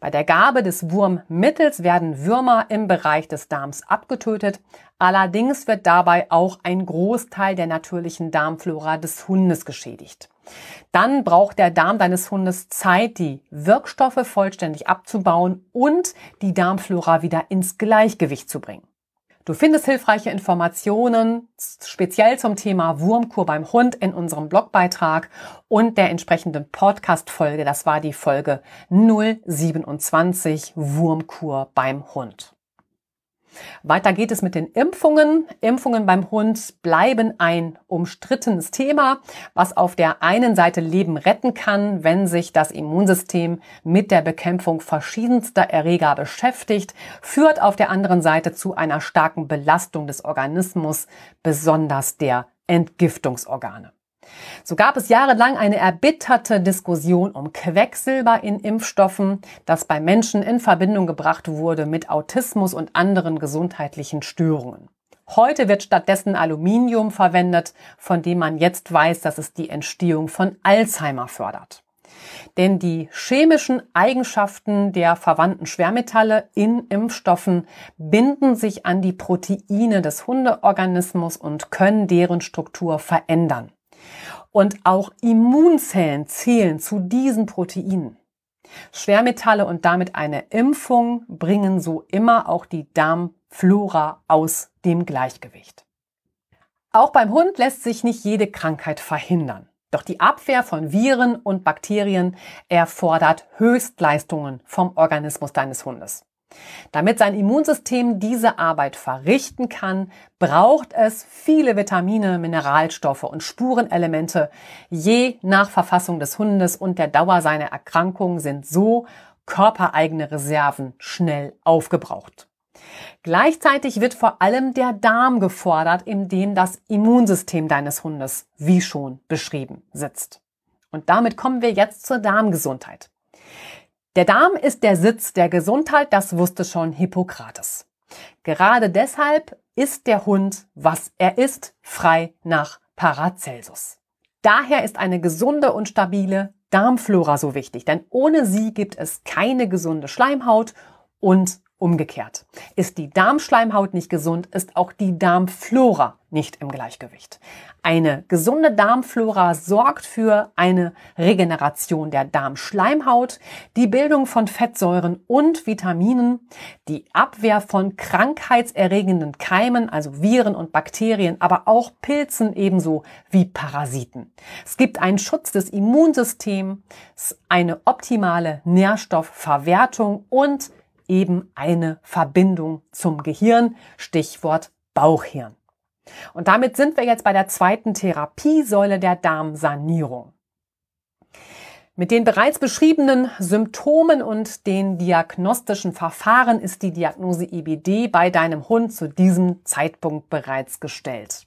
Bei der Gabe des Wurmmittels werden Würmer im Bereich des Darms abgetötet. Allerdings wird dabei auch ein Großteil der natürlichen Darmflora des Hundes geschädigt. Dann braucht der Darm deines Hundes Zeit, die Wirkstoffe vollständig abzubauen und die Darmflora wieder ins Gleichgewicht zu bringen. Du findest hilfreiche Informationen speziell zum Thema Wurmkur beim Hund in unserem Blogbeitrag und der entsprechenden Podcast-Folge. Das war die Folge 027 Wurmkur beim Hund. Weiter geht es mit den Impfungen. Impfungen beim Hund bleiben ein umstrittenes Thema, was auf der einen Seite Leben retten kann, wenn sich das Immunsystem mit der Bekämpfung verschiedenster Erreger beschäftigt, führt auf der anderen Seite zu einer starken Belastung des Organismus, besonders der Entgiftungsorgane. So gab es jahrelang eine erbitterte Diskussion um Quecksilber in Impfstoffen, das bei Menschen in Verbindung gebracht wurde mit Autismus und anderen gesundheitlichen Störungen. Heute wird stattdessen Aluminium verwendet, von dem man jetzt weiß, dass es die Entstehung von Alzheimer fördert. Denn die chemischen Eigenschaften der verwandten Schwermetalle in Impfstoffen binden sich an die Proteine des Hundeorganismus und können deren Struktur verändern. Und auch Immunzellen zählen zu diesen Proteinen. Schwermetalle und damit eine Impfung bringen so immer auch die Darmflora aus dem Gleichgewicht. Auch beim Hund lässt sich nicht jede Krankheit verhindern. Doch die Abwehr von Viren und Bakterien erfordert Höchstleistungen vom Organismus deines Hundes. Damit sein Immunsystem diese Arbeit verrichten kann, braucht es viele Vitamine, Mineralstoffe und Spurenelemente. Je nach Verfassung des Hundes und der Dauer seiner Erkrankung sind so körpereigene Reserven schnell aufgebraucht. Gleichzeitig wird vor allem der Darm gefordert, in dem das Immunsystem deines Hundes, wie schon beschrieben, sitzt. Und damit kommen wir jetzt zur Darmgesundheit. Der Darm ist der Sitz der Gesundheit, das wusste schon Hippokrates. Gerade deshalb ist der Hund, was er ist, frei nach Paracelsus. Daher ist eine gesunde und stabile Darmflora so wichtig, denn ohne sie gibt es keine gesunde Schleimhaut und Umgekehrt. Ist die Darmschleimhaut nicht gesund, ist auch die Darmflora nicht im Gleichgewicht. Eine gesunde Darmflora sorgt für eine Regeneration der Darmschleimhaut, die Bildung von Fettsäuren und Vitaminen, die Abwehr von krankheitserregenden Keimen, also Viren und Bakterien, aber auch Pilzen ebenso wie Parasiten. Es gibt einen Schutz des Immunsystems, eine optimale Nährstoffverwertung und eben eine Verbindung zum Gehirn, Stichwort Bauchhirn. Und damit sind wir jetzt bei der zweiten Therapiesäule der Darmsanierung. Mit den bereits beschriebenen Symptomen und den diagnostischen Verfahren ist die Diagnose IBD bei deinem Hund zu diesem Zeitpunkt bereits gestellt.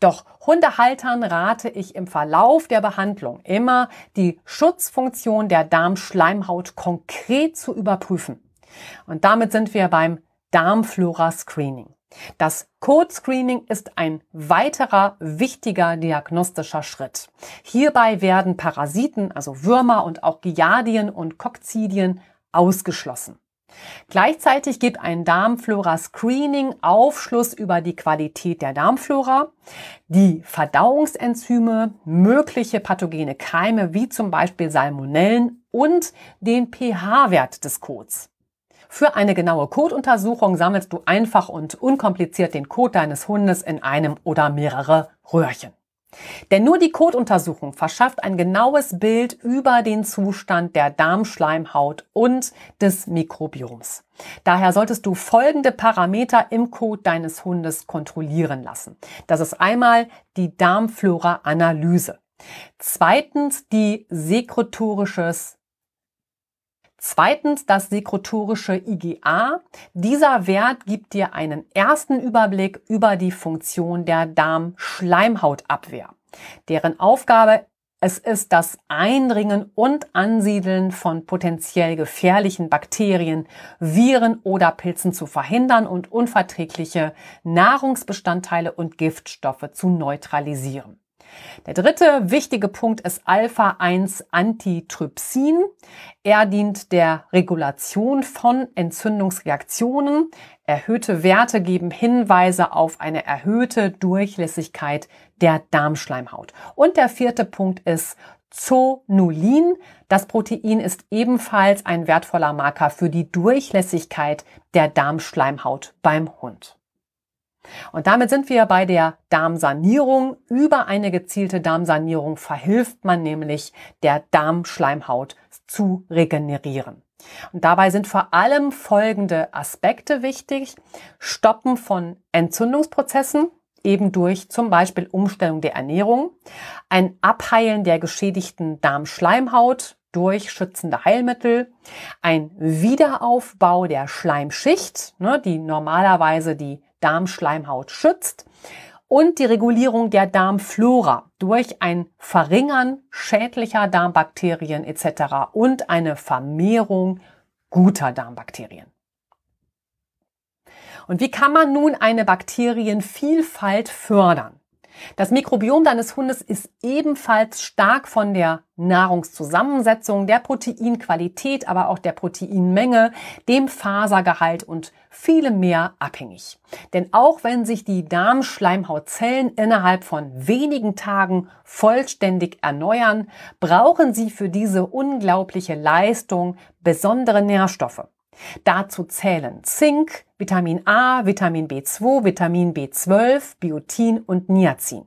Doch Hundehaltern rate ich im Verlauf der Behandlung immer, die Schutzfunktion der Darmschleimhaut konkret zu überprüfen. Und damit sind wir beim Darmflora-Screening. Das Code-Screening ist ein weiterer wichtiger diagnostischer Schritt. Hierbei werden Parasiten, also Würmer und auch Giardien und Kokzidien ausgeschlossen. Gleichzeitig gibt ein Darmflora-Screening Aufschluss über die Qualität der Darmflora, die Verdauungsenzyme, mögliche pathogene Keime wie zum Beispiel Salmonellen und den pH-Wert des Kots. Für eine genaue Kotuntersuchung sammelst du einfach und unkompliziert den Kot deines Hundes in einem oder mehrere Röhrchen. Denn nur die Kotuntersuchung verschafft ein genaues Bild über den Zustand der Darmschleimhaut und des Mikrobioms. Daher solltest du folgende Parameter im Kot deines Hundes kontrollieren lassen. Das ist einmal die Darmflora-Analyse. Zweitens die sekretorisches Zweitens das sekrotorische IgA. Dieser Wert gibt dir einen ersten Überblick über die Funktion der Darmschleimhautabwehr, deren Aufgabe es ist das Eindringen und Ansiedeln von potenziell gefährlichen Bakterien, Viren oder Pilzen zu verhindern und unverträgliche Nahrungsbestandteile und Giftstoffe zu neutralisieren. Der dritte wichtige Punkt ist Alpha-1-Antitrypsin. Er dient der Regulation von Entzündungsreaktionen. Erhöhte Werte geben Hinweise auf eine erhöhte Durchlässigkeit der Darmschleimhaut. Und der vierte Punkt ist Zonulin. Das Protein ist ebenfalls ein wertvoller Marker für die Durchlässigkeit der Darmschleimhaut beim Hund. Und damit sind wir bei der Darmsanierung. Über eine gezielte Darmsanierung verhilft man nämlich der Darmschleimhaut zu regenerieren. Und dabei sind vor allem folgende Aspekte wichtig. Stoppen von Entzündungsprozessen, eben durch zum Beispiel Umstellung der Ernährung, ein Abheilen der geschädigten Darmschleimhaut durch schützende Heilmittel, ein Wiederaufbau der Schleimschicht, ne, die normalerweise die Darmschleimhaut schützt und die Regulierung der Darmflora durch ein Verringern schädlicher Darmbakterien etc. und eine Vermehrung guter Darmbakterien. Und wie kann man nun eine Bakterienvielfalt fördern? Das Mikrobiom deines Hundes ist ebenfalls stark von der Nahrungszusammensetzung, der Proteinqualität, aber auch der Proteinmenge, dem Fasergehalt und vielem mehr abhängig. Denn auch wenn sich die Darmschleimhautzellen innerhalb von wenigen Tagen vollständig erneuern, brauchen sie für diese unglaubliche Leistung besondere Nährstoffe. Dazu zählen Zink, Vitamin A, Vitamin B2, Vitamin B12, Biotin und Niacin.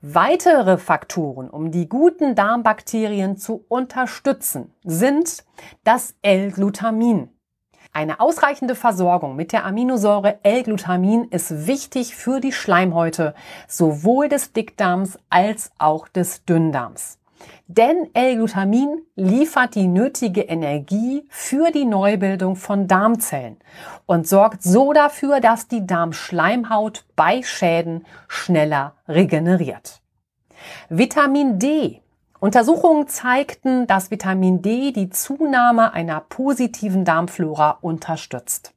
Weitere Faktoren, um die guten Darmbakterien zu unterstützen, sind das L-Glutamin. Eine ausreichende Versorgung mit der Aminosäure L-Glutamin ist wichtig für die Schleimhäute sowohl des Dickdarms als auch des Dünndarms. Denn L-Glutamin liefert die nötige Energie für die Neubildung von Darmzellen und sorgt so dafür, dass die Darmschleimhaut bei Schäden schneller regeneriert. Vitamin D. Untersuchungen zeigten, dass Vitamin D die Zunahme einer positiven Darmflora unterstützt.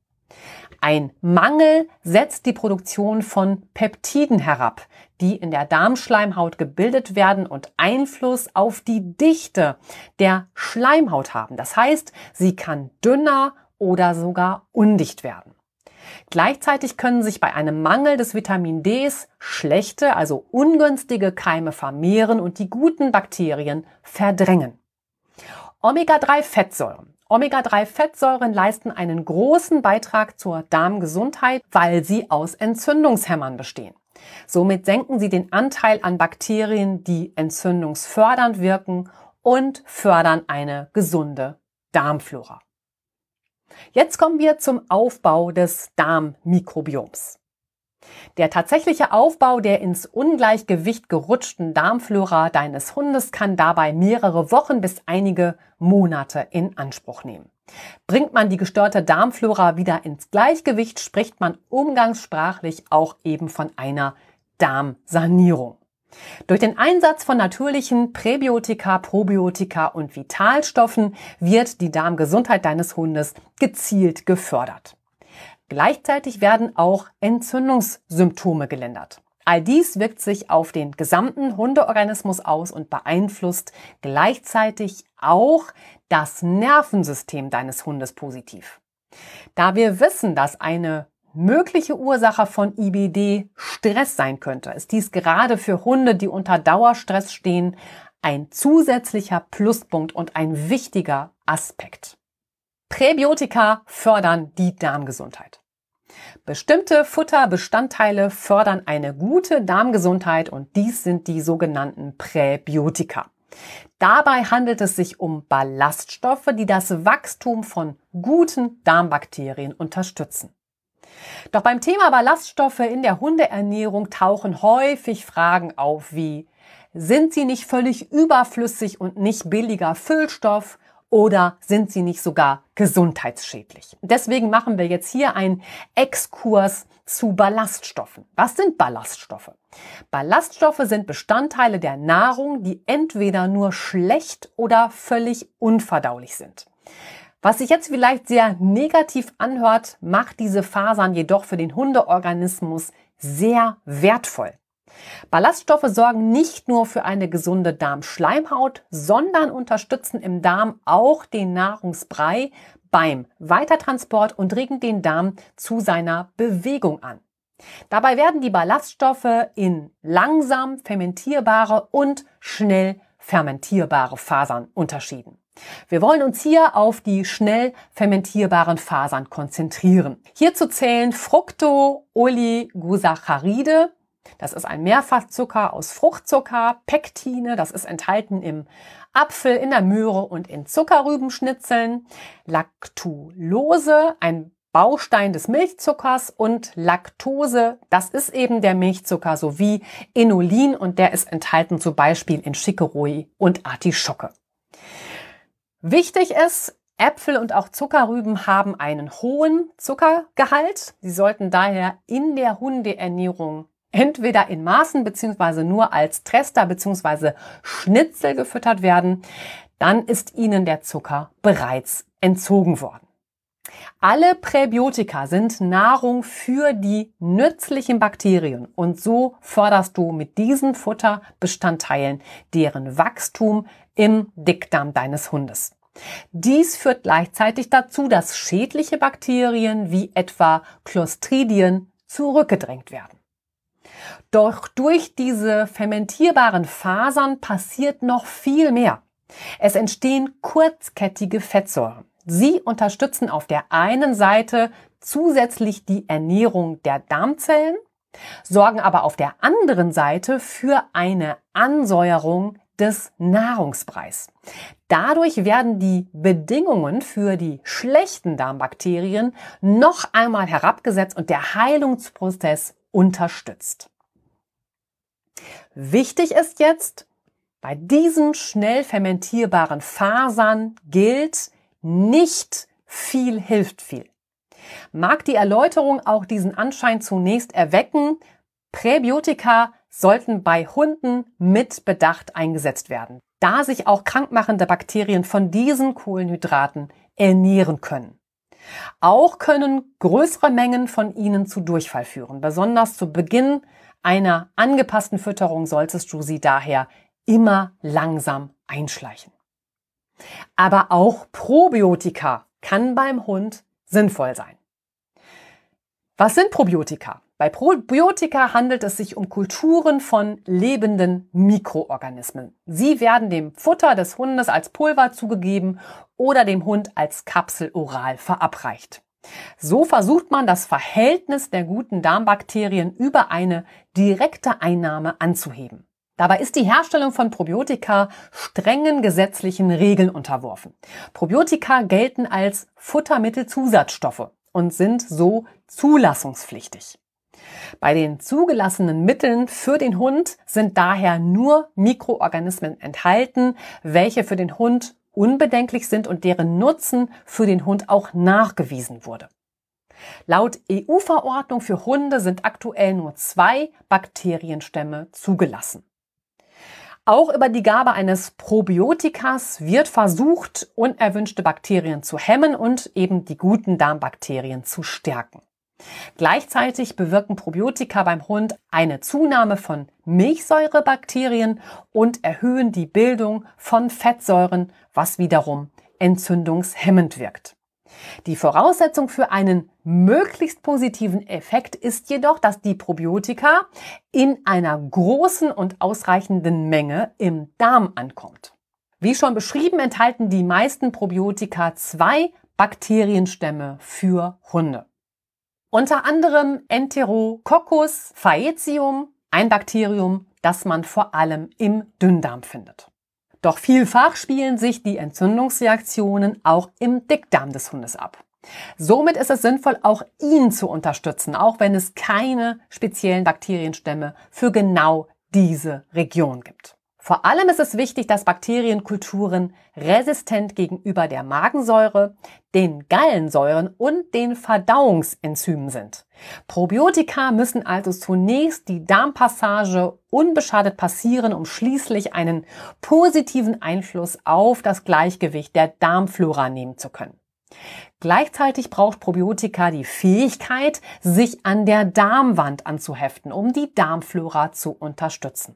Ein Mangel setzt die Produktion von Peptiden herab, die in der Darmschleimhaut gebildet werden und Einfluss auf die Dichte der Schleimhaut haben. Das heißt, sie kann dünner oder sogar undicht werden. Gleichzeitig können sich bei einem Mangel des Vitamin Ds schlechte, also ungünstige Keime vermehren und die guten Bakterien verdrängen. Omega-3-Fettsäuren. Omega-3-Fettsäuren leisten einen großen Beitrag zur Darmgesundheit, weil sie aus Entzündungshämmern bestehen. Somit senken sie den Anteil an Bakterien, die entzündungsfördernd wirken und fördern eine gesunde Darmflora. Jetzt kommen wir zum Aufbau des Darmmikrobioms. Der tatsächliche Aufbau der ins Ungleichgewicht gerutschten Darmflora deines Hundes kann dabei mehrere Wochen bis einige Monate in Anspruch nehmen. Bringt man die gestörte Darmflora wieder ins Gleichgewicht, spricht man umgangssprachlich auch eben von einer Darmsanierung. Durch den Einsatz von natürlichen Präbiotika, Probiotika und Vitalstoffen wird die Darmgesundheit deines Hundes gezielt gefördert. Gleichzeitig werden auch Entzündungssymptome gelindert. All dies wirkt sich auf den gesamten Hundeorganismus aus und beeinflusst gleichzeitig auch das Nervensystem deines Hundes positiv. Da wir wissen, dass eine mögliche Ursache von IBD Stress sein könnte, ist dies gerade für Hunde, die unter Dauerstress stehen, ein zusätzlicher Pluspunkt und ein wichtiger Aspekt. Präbiotika fördern die Darmgesundheit. Bestimmte Futterbestandteile fördern eine gute Darmgesundheit und dies sind die sogenannten Präbiotika. Dabei handelt es sich um Ballaststoffe, die das Wachstum von guten Darmbakterien unterstützen. Doch beim Thema Ballaststoffe in der Hundeernährung tauchen häufig Fragen auf wie sind sie nicht völlig überflüssig und nicht billiger Füllstoff oder sind sie nicht sogar gesundheitsschädlich? Deswegen machen wir jetzt hier einen Exkurs zu Ballaststoffen. Was sind Ballaststoffe? Ballaststoffe sind Bestandteile der Nahrung, die entweder nur schlecht oder völlig unverdaulich sind. Was sich jetzt vielleicht sehr negativ anhört, macht diese Fasern jedoch für den Hundeorganismus sehr wertvoll. Ballaststoffe sorgen nicht nur für eine gesunde Darmschleimhaut, sondern unterstützen im Darm auch den Nahrungsbrei beim Weitertransport und regen den Darm zu seiner Bewegung an. Dabei werden die Ballaststoffe in langsam fermentierbare und schnell fermentierbare Fasern unterschieden. Wir wollen uns hier auf die schnell fermentierbaren Fasern konzentrieren. Hierzu zählen Fructooligosacharide, das ist ein Mehrfachzucker aus Fruchtzucker, Pektine, das ist enthalten im Apfel, in der Möhre und in Zuckerrübenschnitzeln, Lactulose, ein Baustein des Milchzuckers und Laktose, das ist eben der Milchzucker sowie Inulin und der ist enthalten zum Beispiel in Chicorée und Artischocke. Wichtig ist, Äpfel und auch Zuckerrüben haben einen hohen Zuckergehalt. Sie sollten daher in der Hundeernährung entweder in Maßen beziehungsweise nur als Trester beziehungsweise Schnitzel gefüttert werden, dann ist ihnen der Zucker bereits entzogen worden. Alle Präbiotika sind Nahrung für die nützlichen Bakterien und so förderst du mit diesen Futterbestandteilen deren Wachstum im Dickdarm deines Hundes. Dies führt gleichzeitig dazu, dass schädliche Bakterien wie etwa Clostridien zurückgedrängt werden. Doch durch diese fermentierbaren Fasern passiert noch viel mehr. Es entstehen kurzkettige Fettsäuren. Sie unterstützen auf der einen Seite zusätzlich die Ernährung der Darmzellen, sorgen aber auf der anderen Seite für eine Ansäuerung des Nahrungspreis. Dadurch werden die Bedingungen für die schlechten Darmbakterien noch einmal herabgesetzt und der Heilungsprozess unterstützt. Wichtig ist jetzt, bei diesen schnell fermentierbaren Fasern gilt, nicht viel hilft viel. Mag die Erläuterung auch diesen Anschein zunächst erwecken, Präbiotika sollten bei Hunden mit Bedacht eingesetzt werden, da sich auch krankmachende Bakterien von diesen Kohlenhydraten ernähren können. Auch können größere Mengen von ihnen zu Durchfall führen. Besonders zu Beginn einer angepassten Fütterung solltest du sie daher immer langsam einschleichen. Aber auch Probiotika kann beim Hund sinnvoll sein. Was sind Probiotika? Bei Probiotika handelt es sich um Kulturen von lebenden Mikroorganismen. Sie werden dem Futter des Hundes als Pulver zugegeben oder dem Hund als Kapsel oral verabreicht. So versucht man das Verhältnis der guten Darmbakterien über eine direkte Einnahme anzuheben. Dabei ist die Herstellung von Probiotika strengen gesetzlichen Regeln unterworfen. Probiotika gelten als Futtermittelzusatzstoffe und sind so zulassungspflichtig. Bei den zugelassenen Mitteln für den Hund sind daher nur Mikroorganismen enthalten, welche für den Hund unbedenklich sind und deren Nutzen für den Hund auch nachgewiesen wurde. Laut EU-Verordnung für Hunde sind aktuell nur zwei Bakterienstämme zugelassen. Auch über die Gabe eines Probiotikas wird versucht, unerwünschte Bakterien zu hemmen und eben die guten Darmbakterien zu stärken. Gleichzeitig bewirken Probiotika beim Hund eine Zunahme von Milchsäurebakterien und erhöhen die Bildung von Fettsäuren, was wiederum entzündungshemmend wirkt. Die Voraussetzung für einen möglichst positiven Effekt ist jedoch, dass die Probiotika in einer großen und ausreichenden Menge im Darm ankommt. Wie schon beschrieben, enthalten die meisten Probiotika zwei Bakterienstämme für Hunde. Unter anderem Enterococcus faecium, ein Bakterium, das man vor allem im Dünndarm findet. Doch vielfach spielen sich die Entzündungsreaktionen auch im Dickdarm des Hundes ab. Somit ist es sinnvoll, auch ihn zu unterstützen, auch wenn es keine speziellen Bakterienstämme für genau diese Region gibt. Vor allem ist es wichtig, dass Bakterienkulturen resistent gegenüber der Magensäure, den Gallensäuren und den Verdauungsenzymen sind. Probiotika müssen also zunächst die Darmpassage unbeschadet passieren, um schließlich einen positiven Einfluss auf das Gleichgewicht der Darmflora nehmen zu können. Gleichzeitig braucht Probiotika die Fähigkeit, sich an der Darmwand anzuheften, um die Darmflora zu unterstützen.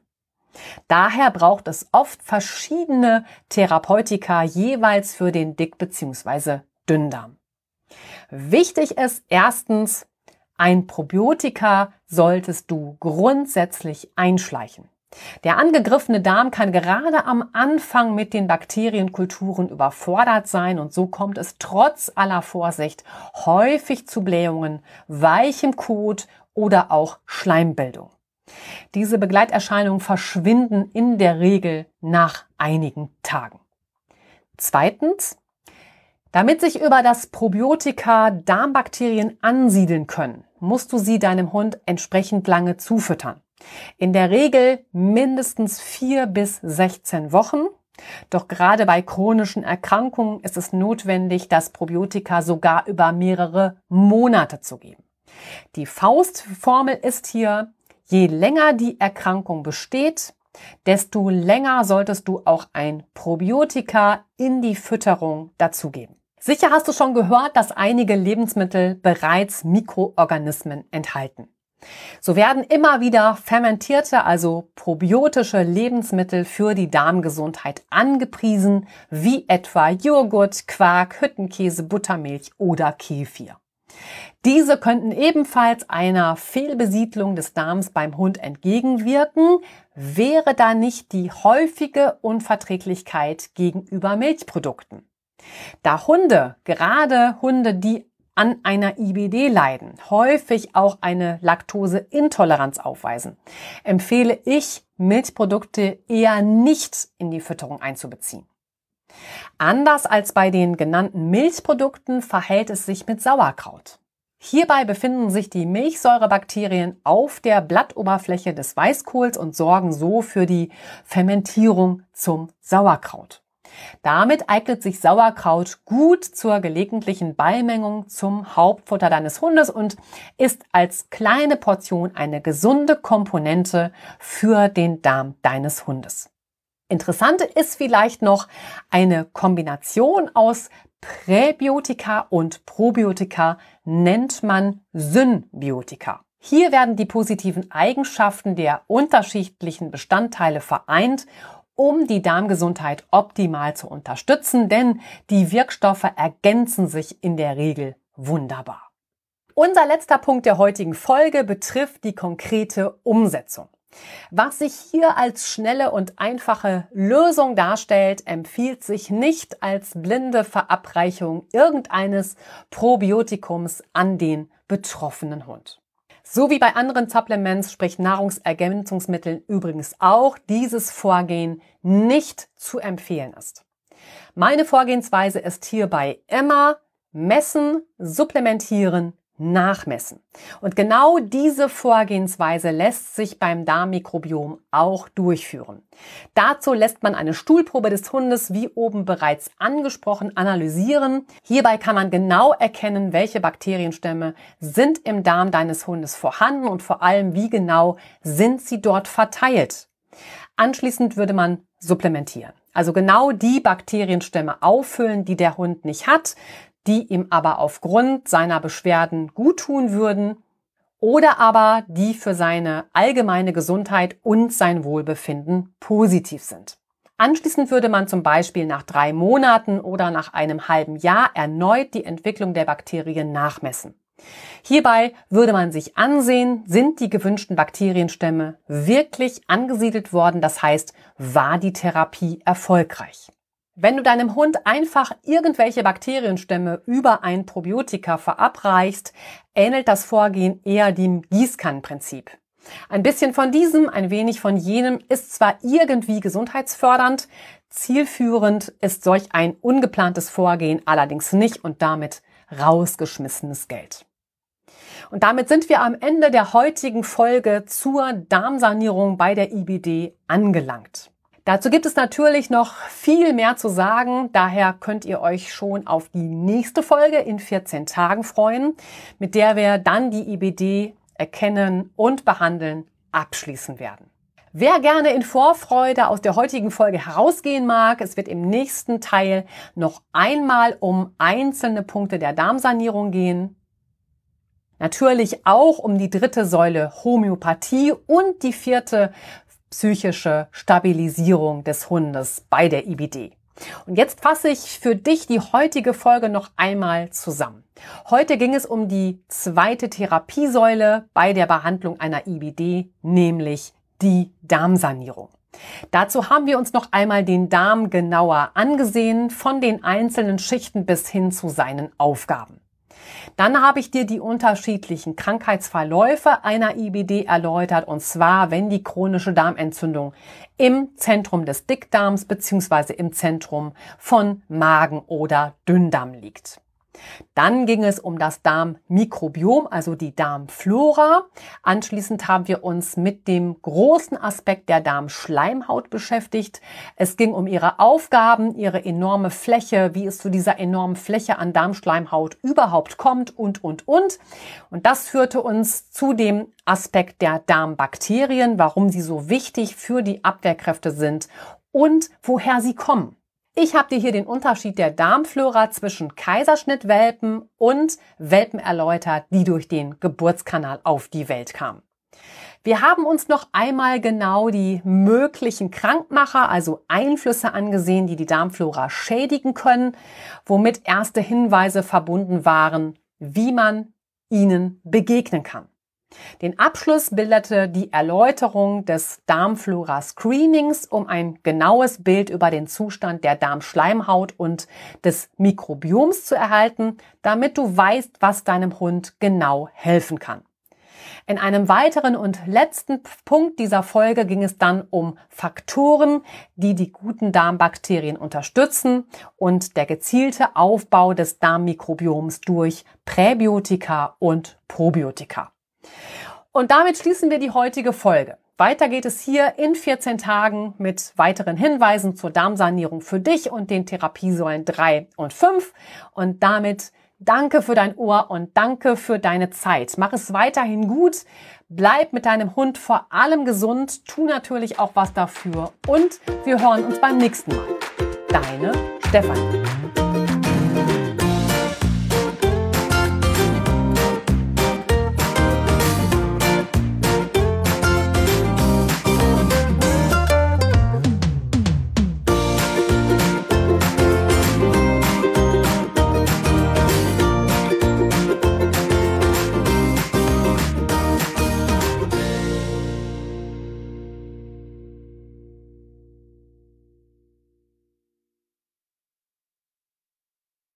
Daher braucht es oft verschiedene Therapeutika jeweils für den Dick- bzw. Dünndarm. Wichtig ist erstens, ein Probiotika solltest du grundsätzlich einschleichen. Der angegriffene Darm kann gerade am Anfang mit den Bakterienkulturen überfordert sein und so kommt es trotz aller Vorsicht häufig zu Blähungen, weichem Kot oder auch Schleimbildung. Diese Begleiterscheinungen verschwinden in der Regel nach einigen Tagen. Zweitens, damit sich über das Probiotika Darmbakterien ansiedeln können, musst du sie deinem Hund entsprechend lange zufüttern. In der Regel mindestens vier bis 16 Wochen. Doch gerade bei chronischen Erkrankungen ist es notwendig, das Probiotika sogar über mehrere Monate zu geben. Die Faustformel ist hier, je länger die Erkrankung besteht, desto länger solltest du auch ein Probiotika in die Fütterung dazugeben. Sicher hast du schon gehört, dass einige Lebensmittel bereits Mikroorganismen enthalten. So werden immer wieder fermentierte, also probiotische Lebensmittel für die Darmgesundheit angepriesen, wie etwa Joghurt, Quark, Hüttenkäse, Buttermilch oder Kefir. Diese könnten ebenfalls einer Fehlbesiedlung des Darms beim Hund entgegenwirken, wäre da nicht die häufige Unverträglichkeit gegenüber Milchprodukten. Da Hunde, gerade Hunde, die an einer IBD leiden, häufig auch eine Laktoseintoleranz aufweisen, empfehle ich, Milchprodukte eher nicht in die Fütterung einzubeziehen. Anders als bei den genannten Milchprodukten verhält es sich mit Sauerkraut. Hierbei befinden sich die Milchsäurebakterien auf der Blattoberfläche des Weißkohls und sorgen so für die Fermentierung zum Sauerkraut. Damit eignet sich Sauerkraut gut zur gelegentlichen Beimengung zum Hauptfutter deines Hundes und ist als kleine Portion eine gesunde Komponente für den Darm deines Hundes. Interessant ist vielleicht noch eine Kombination aus Präbiotika und Probiotika nennt man Symbiotika. Hier werden die positiven Eigenschaften der unterschiedlichen Bestandteile vereint um die Darmgesundheit optimal zu unterstützen, denn die Wirkstoffe ergänzen sich in der Regel wunderbar. Unser letzter Punkt der heutigen Folge betrifft die konkrete Umsetzung. Was sich hier als schnelle und einfache Lösung darstellt, empfiehlt sich nicht als blinde Verabreichung irgendeines Probiotikums an den betroffenen Hund. So wie bei anderen Supplements, sprich Nahrungsergänzungsmitteln übrigens auch, dieses Vorgehen nicht zu empfehlen ist. Meine Vorgehensweise ist hierbei immer messen, supplementieren, nachmessen. Und genau diese Vorgehensweise lässt sich beim Darmmikrobiom auch durchführen. Dazu lässt man eine Stuhlprobe des Hundes, wie oben bereits angesprochen, analysieren. Hierbei kann man genau erkennen, welche Bakterienstämme sind im Darm deines Hundes vorhanden und vor allem, wie genau sind sie dort verteilt. Anschließend würde man supplementieren. Also genau die Bakterienstämme auffüllen, die der Hund nicht hat die ihm aber aufgrund seiner Beschwerden guttun würden oder aber die für seine allgemeine Gesundheit und sein Wohlbefinden positiv sind. Anschließend würde man zum Beispiel nach drei Monaten oder nach einem halben Jahr erneut die Entwicklung der Bakterien nachmessen. Hierbei würde man sich ansehen, sind die gewünschten Bakterienstämme wirklich angesiedelt worden, das heißt, war die Therapie erfolgreich. Wenn du deinem Hund einfach irgendwelche Bakterienstämme über ein Probiotika verabreichst, ähnelt das Vorgehen eher dem Gießkannenprinzip. Ein bisschen von diesem, ein wenig von jenem ist zwar irgendwie gesundheitsfördernd, zielführend ist solch ein ungeplantes Vorgehen allerdings nicht und damit rausgeschmissenes Geld. Und damit sind wir am Ende der heutigen Folge zur Darmsanierung bei der IBD angelangt. Dazu gibt es natürlich noch viel mehr zu sagen. Daher könnt ihr euch schon auf die nächste Folge in 14 Tagen freuen, mit der wir dann die IBD erkennen und behandeln abschließen werden. Wer gerne in Vorfreude aus der heutigen Folge herausgehen mag, es wird im nächsten Teil noch einmal um einzelne Punkte der Darmsanierung gehen. Natürlich auch um die dritte Säule Homöopathie und die vierte psychische Stabilisierung des Hundes bei der IBD. Und jetzt fasse ich für dich die heutige Folge noch einmal zusammen. Heute ging es um die zweite Therapiesäule bei der Behandlung einer IBD, nämlich die Darmsanierung. Dazu haben wir uns noch einmal den Darm genauer angesehen, von den einzelnen Schichten bis hin zu seinen Aufgaben. Dann habe ich dir die unterschiedlichen Krankheitsverläufe einer IBD erläutert, und zwar, wenn die chronische Darmentzündung im Zentrum des Dickdarms bzw. im Zentrum von Magen oder Dünndarm liegt. Dann ging es um das Darmmikrobiom, also die Darmflora. Anschließend haben wir uns mit dem großen Aspekt der Darmschleimhaut beschäftigt. Es ging um ihre Aufgaben, ihre enorme Fläche, wie es zu dieser enormen Fläche an Darmschleimhaut überhaupt kommt und, und, und. Und das führte uns zu dem Aspekt der Darmbakterien, warum sie so wichtig für die Abwehrkräfte sind und woher sie kommen. Ich habe dir hier den Unterschied der Darmflora zwischen Kaiserschnittwelpen und Welpen erläutert, die durch den Geburtskanal auf die Welt kamen. Wir haben uns noch einmal genau die möglichen Krankmacher, also Einflüsse angesehen, die die Darmflora schädigen können, womit erste Hinweise verbunden waren, wie man ihnen begegnen kann. Den Abschluss bildete die Erläuterung des Darmflora-Screenings, um ein genaues Bild über den Zustand der Darmschleimhaut und des Mikrobioms zu erhalten, damit du weißt, was deinem Hund genau helfen kann. In einem weiteren und letzten Punkt dieser Folge ging es dann um Faktoren, die die guten Darmbakterien unterstützen und der gezielte Aufbau des Darmmikrobioms durch Präbiotika und Probiotika. Und damit schließen wir die heutige Folge. Weiter geht es hier in 14 Tagen mit weiteren Hinweisen zur Darmsanierung für dich und den Therapiesäulen 3 und 5. Und damit danke für dein Ohr und danke für deine Zeit. Mach es weiterhin gut. Bleib mit deinem Hund vor allem gesund. Tu natürlich auch was dafür. Und wir hören uns beim nächsten Mal. Deine Stefanie.